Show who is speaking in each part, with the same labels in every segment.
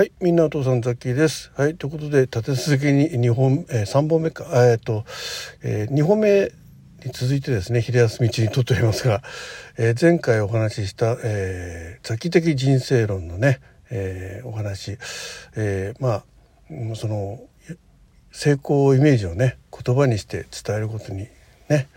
Speaker 1: はい、みんなお父さんザッキーです。はい、ということで立て続けに2本、えー、3本目か、えっ、と、えー、2本目に続いてですね、昼休み中に撮っておりますが、えー、前回お話しした、えー、ザキ的人生論のね、えー、お話、えー、まあ、その、成功イメージをね、言葉にして伝えることにね、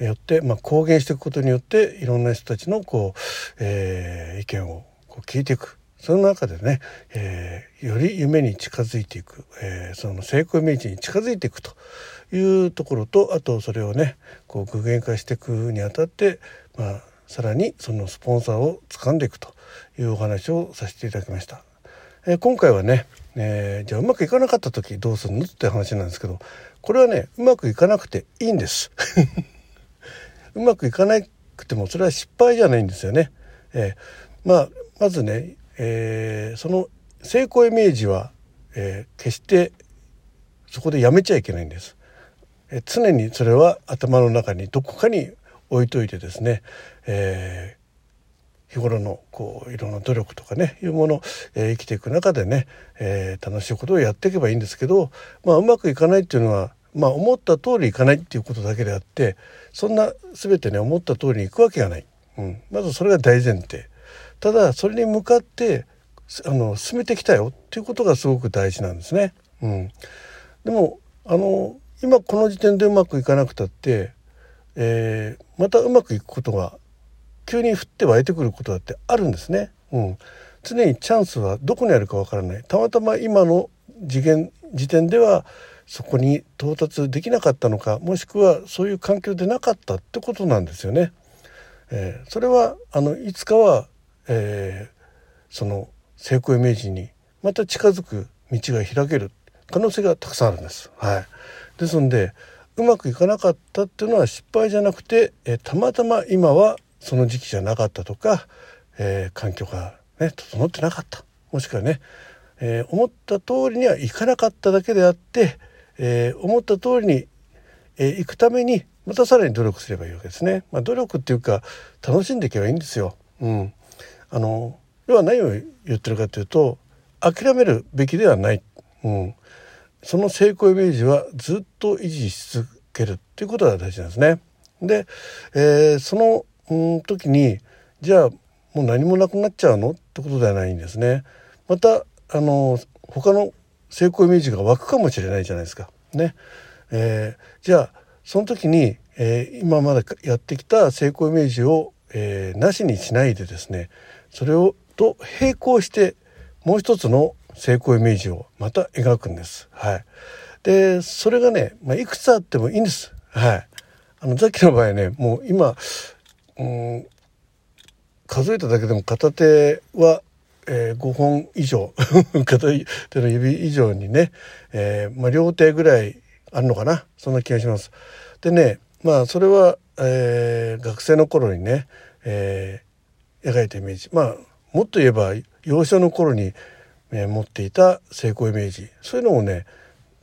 Speaker 1: よって、まあ、公言していくことによっていろんな人たちのこう、えー、意見をこう聞いていくその中でね、えー、より夢に近づいていく、えー、その成功イメージに近づいていくというところとあとそれをねこう具現化していくにあたって、まあ、さらにそのスポンサーを掴んでいくというお話をさせていただきました。えー、今回はね、え、じゃあうまくいかなかった時どうするのって話なんですけどこれはねうまくいかなくていいんです。うまくいかなくてもそれは失敗じゃないんですよね。え、まあまずねえー、その成功イメージは、えー、決してそこでやめちゃいけないんです。えー、常にそれは頭の中にどこかに置いといてですね、え、日頃のこういろんな努力とかねいうもの、え、生きていく中でね、え、楽しいことをやっていけばいいんですけど、まあ、うまくいかないっていうのは、まあ、思った通りいかないっていうことだけであってそんな全てね思った通りにいくわけがない、うん、まずそれが大前提。ただそれに向かってあの進めてきたよっていうことがすごく大事なんですね。うん、でもあの今この時点でうまくいかなくたって、えー、またうまくいくことが急に降って湧いてくることだってあるんですね。うん、常にチャンスはどこにあるかわからないたまたま今の次元時点ではそこに到達できなかったのかもしくはそういう環境でなかったってことなんですよね。えー、それはあのいつかはえー、その成功イメージにまた近づく道が開ける可能性がたくさんあるんです。はい、ですのでうまくいかなかったっていうのは失敗じゃなくて、えー、たまたま今はその時期じゃなかったとか、えー、環境が、ね、整ってなかったもしくはね、えー、思った通りにはいかなかっただけであって、え思った通りに、えー、行くためにまたさらに努力すればいいわけですね。まあ、努力っていうか楽しんでいけばいいんですよ。うん、あの要は何を言ってるかというと諦めるべきではない、うん、その成功イメージはずっと維持し続けるっていうことが大事なんですね。で、えー、その、うん、時にじゃあもう何もなくなっちゃうのってことではないんですね。またあの他の成功イメージが湧くかもしれないじゃないですか。ね。えー、じゃあその時に、えー、今までやってきた成功イメージを、えー、なしにしないでですねそれをと並行してもう一つの成功イメージをまた描くんです。はい。で、それがね、まあ、いくつあってもいいんです。はい。あの、さっきの場合ね、もう今、うん、数えただけでも片手は、えー、5本以上 片手の指以上にね、えー、まあ、両手ぐらいあるのかなそんな気がします。でねまあそれは、えー、学生の頃にね、え描いたイメージまあもっと言えば幼少の頃に、えー、持っていた成功イメージそういうのもね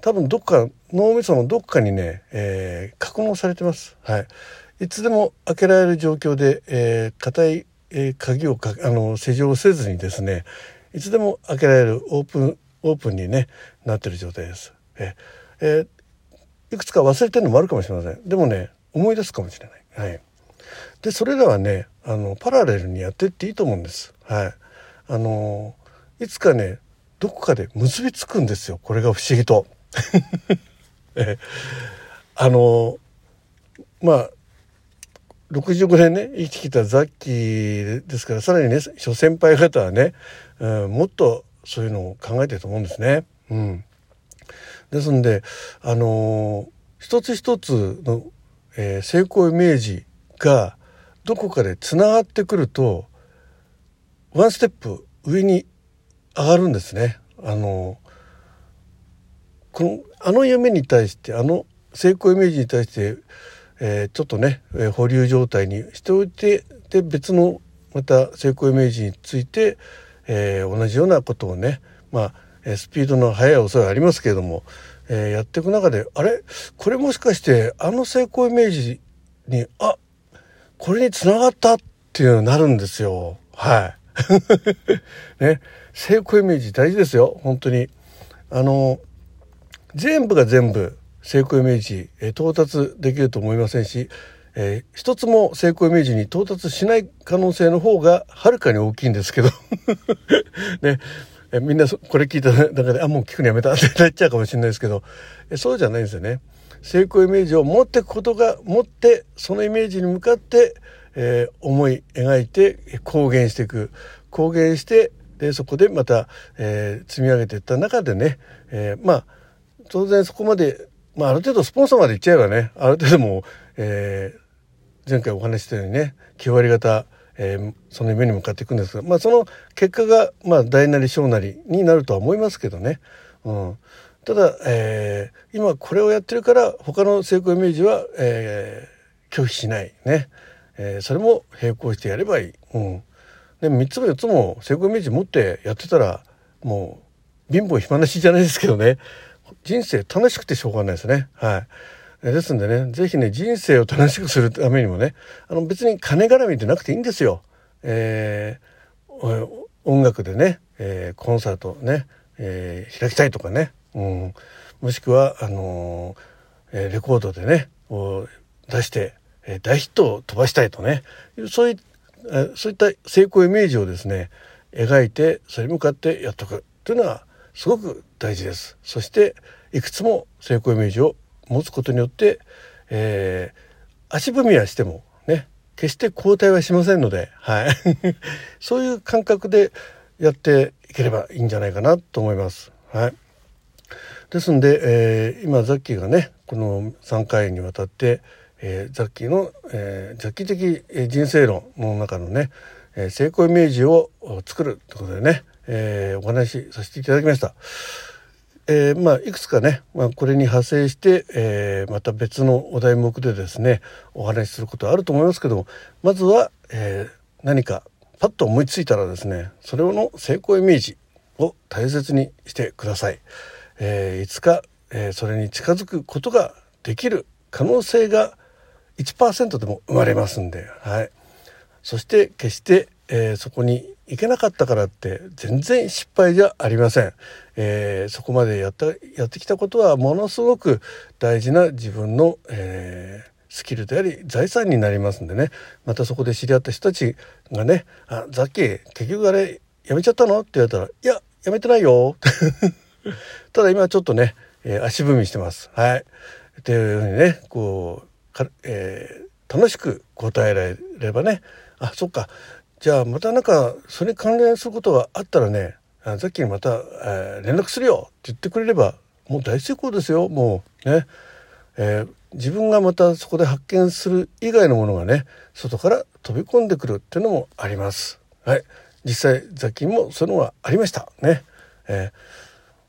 Speaker 1: 多分どっか脳みそのどっかにね、えー、格納されてます。はい、いつでも開けられる状況で、えー、硬い、えー、鍵をかあの施錠せずにですねいつでも開けられるオープンオープンに、ね、なってる状態です。ええー、いくつか忘れてるのもあるかもしれません。でもね思い出すかもしれない。はい、でそれらはねあのパラレルにやってっていいと思うんです。はい、あのいつかねどこかで結びつくんですよこれが不思議と。えあのまあ65年ね生きてきたザッキーですからさらにね諸先輩方はね、うん、もっとそういうのを考えてると思うんですね。うん、ですんであの一つ一つの、えー、成功イメージがどこかでつながってくるとワンステップ上に上がるんですね。あのこのあの夢に対してあの成功イメージに対して、えー、ちょっとね、えー、保留状態にしておいてで別のまた成功イメージについて、えー、同じようなことをねまあスピードの速い遅いありますけれども、えー、やっていく中であれ？これもしかしてあの成功イメージにあこれにつながったっていうのになるんですよ。はい。ね。成功イメージ大事ですよ。本当に。あの全部が全部成功イメージ、え到達できると思いませんし、えー、一つも成功イメージに到達しない可能性の方がはるかに大きいんですけど。ね。えみんなこれ聞いた中であもう聞くのやめたってなっちゃうかもしれないですけどえそうじゃないんですよね。成功イメージを持っていくことが持ってそのイメージに向かって、えー、思い描いて公言していく公言してでそこでまた、えー、積み上げていった中でね、えー、まあ当然そこまで、まあ、ある程度スポンサーまでいっちゃえばねある程度もう、えー、前回お話ししたようにね9割方、えー、その夢に向かっていくんですが、まあ、その結果が、まあ、大なり小なりになるとは思いますけどね。うんただ、えー、今これをやってるから他の成功イメージは、えー、拒否しないね、えー、それも並行してやればいい。うん、で3つも4つも成功イメージ持ってやってたらもう貧乏暇なしじゃないですけどね人生楽しくてしょうがないですね。はい。ですんでね、是非ね、人生を楽しくするためにもね、あの別に金絡みでなくていいんですよ。えー、音楽でね、えー、コンサートね、えー、開きたいとかね、うん、もしくはあのー、レコードでねを出して、え大ヒットを飛ばしたいとねそういそういった成功イメージをですね描いてそれに向かってやっとくというのはすごく大事です。そしていくつも成功イメージを持つことによって、えー、足踏みはしてもね決して後退はしませんので、はい、そういう感覚でやっていければいいんじゃないかなと思います。はいですんで、えー、今ザッキーがねこの3回にわたって、えー、ザッキーの、えー、ザッキー的人生論の中のね、えー、成功イメージを作るということでね、えー、お話しさせていただきました。えー、まあいくつかね、まあ、これに派生して、えー、また別のお題目でですねお話しすることはあると思いますけどもまずは、えー、何かパッと思いついたらですねそれの成功イメージを大切にしてください。え、いつか、え、それに近づくことができる可能性が1%でも生まれますんで、はい、そして決して、えー、そこに行けなかったからって全然失敗じゃありません、えー、そこまでやったやってきたことはものすごく大事な自分の、えー、スキルであり財産になりますんでねまたそこで知り合った人たちがね「あザッキー結局あれやめちゃったの?」って言われたら「いややめてないよ」ただ今ちょっとね、えー、足踏みしてます。はい。っていうふうにね、こう、かえー、楽しく答えられればね、あ、そっか。じゃあまたなんかそれに関連することがあったらね、あさっきにまた、えー、連絡するよって言ってくれればもう大成功ですよ。もうね。えー、自分がまたそこで発見する以外のものがね外から飛び込んでくるっていうのもあります。はい、実際雑菌もそういうのがありましたね。え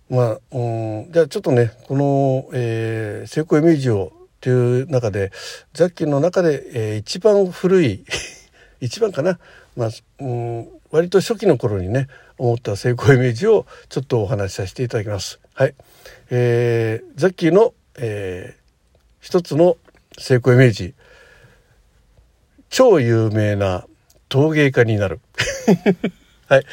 Speaker 1: ーまあ、うん、じゃあちょっとねこの、えー、成功イメージをという中でザッキーの中で、えー、一番古い 一番かな、まあうん、割と初期の頃にね思った成功イメージをちょっとお話しさせていただきます。はい、えー、ザッキーの、えー、一つの成功イメージ。超有名な陶芸家になる。はい。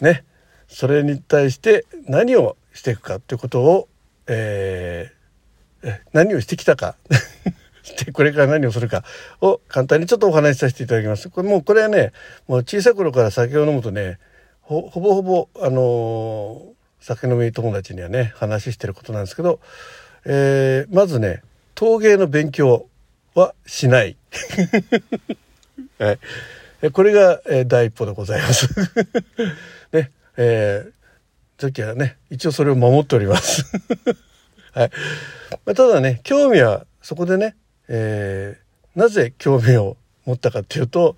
Speaker 1: ね。それに対して何をしていくかということを、えー、何をしてきたか。してこれから何をするかを簡単にちょっとお話しさせていただきます。これもうこれはねもう小さい頃から酒を飲むとねほぼほぼあの、酒飲み友達にはね話してることなんですけど、えー、まずね陶芸の勉強はしない。はい、これが、えー、第一歩でございます。ねえー、時はね一応それを守っております はいまあ、ただね興味はそこでね、えー、なぜ興味を持ったかっていうと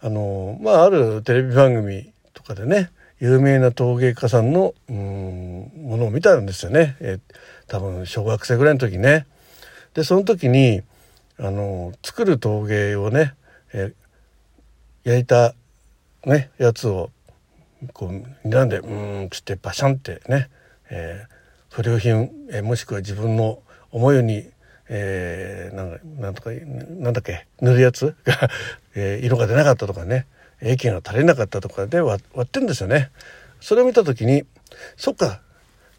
Speaker 1: あのまああるテレビ番組とかでね有名な陶芸家さんのうんものを見たんですよね、えー、多分小学生ぐらいの時ね。でその時にあの作る陶芸をね、えー、焼いたねやつをこう睨んでうんつってバシャンってね、えー、不良品、えー、もしくは自分の思うように、えー、なんなんとかなんだっけ塗るやつ？が、えー、色が出なかったとかね、駅が足りなかったとかで割ってんですよね。それを見た時にそっか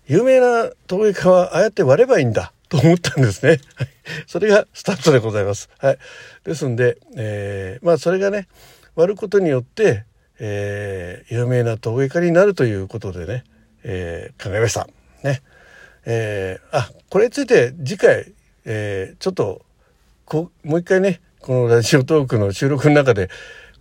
Speaker 1: 有名な陶芸家はああやって割ればいいんだと思ったんですね。それがスタートでございます。はい。ですんで、えー、まあそれがね割ることによって、えー、有名な陶芸家になるということでね、えー、考えました。ね。えー、あこれについて次回、えー、ちょっとこもう一回ねこのラジオトークの収録の中で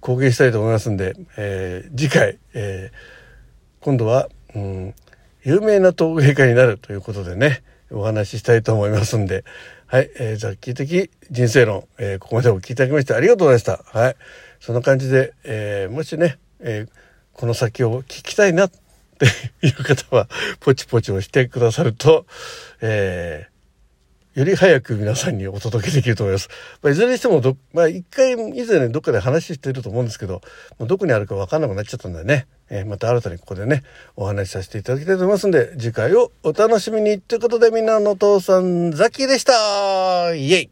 Speaker 1: 公言したいと思いますんで、えー、次回、えー、今度は、うん、有名な陶芸家になるということでねお話ししたいと思いますんで、はい、えー、雑記的人生論、えー、ここまでお聞きいただきましてありがとうございました。はい、そんな感じで、えー、もしね、えー、この先を聞きたいなっていう方は、ポチポチをしてくださると、えー、より早く皆さんにお届けできると思います。まあ、いずれにしてもど、まあ、一回以前どっかで話してると思うんですけど、もうどこにあるかわかんなくなっちゃったんだよね。えー、また新たにここでね、お話しさせていただきたいと思いますんで、次回をお楽しみにということで、みんなのお父さん、ザキでしたイェイ